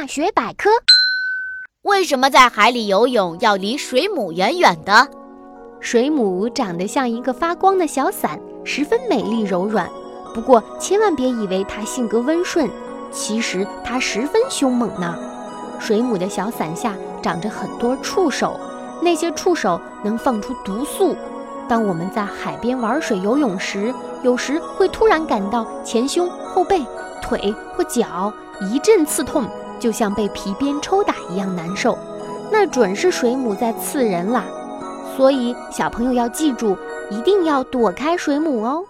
大学百科：为什么在海里游泳要离水母远远的？水母长得像一个发光的小伞，十分美丽柔软。不过千万别以为它性格温顺，其实它十分凶猛呢。水母的小伞下长着很多触手，那些触手能放出毒素。当我们在海边玩水游泳时，有时会突然感到前胸、后背、腿或脚一阵刺痛，就像被皮鞭抽打一样难受。那准是水母在刺人啦。所以小朋友要记住，一定要躲开水母哦。